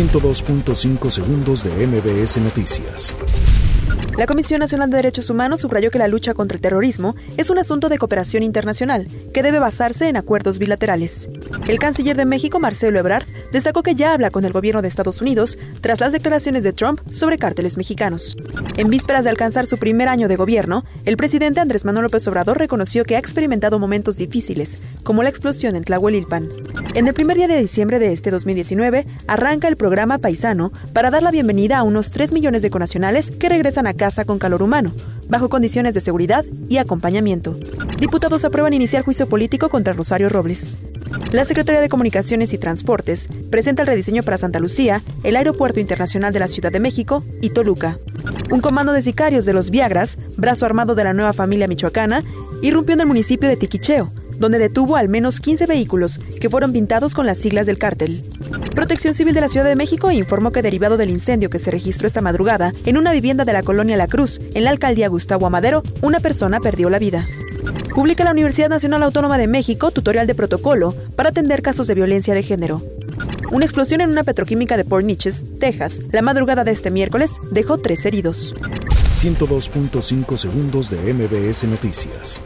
102.5 segundos de MBS Noticias. La Comisión Nacional de Derechos Humanos subrayó que la lucha contra el terrorismo es un asunto de cooperación internacional que debe basarse en acuerdos bilaterales. El canciller de México, Marcelo Ebrard, destacó que ya habla con el gobierno de Estados Unidos tras las declaraciones de Trump sobre cárteles mexicanos. En vísperas de alcanzar su primer año de gobierno, el presidente Andrés Manuel López Obrador reconoció que ha experimentado momentos difíciles, como la explosión en Tlahuelilpan. En el primer día de diciembre de este 2019, arranca el programa Paisano para dar la bienvenida a unos 3 millones de conacionales que regresan a casa con calor humano, bajo condiciones de seguridad y acompañamiento. Diputados aprueban iniciar juicio político contra Rosario Robles. La Secretaría de Comunicaciones y Transportes presenta el rediseño para Santa Lucía, el Aeropuerto Internacional de la Ciudad de México y Toluca. Un comando de sicarios de los Viagras, brazo armado de la nueva familia michoacana, irrumpió en el municipio de Tiquicheo, donde detuvo al menos 15 vehículos que fueron pintados con las siglas del cártel. Protección Civil de la Ciudad de México informó que derivado del incendio que se registró esta madrugada en una vivienda de la colonia La Cruz, en la alcaldía Gustavo Amadero, una persona perdió la vida. Publica la Universidad Nacional Autónoma de México tutorial de protocolo para atender casos de violencia de género. Una explosión en una petroquímica de Port Neches, Texas, la madrugada de este miércoles dejó tres heridos. 102.5 segundos de MBS Noticias.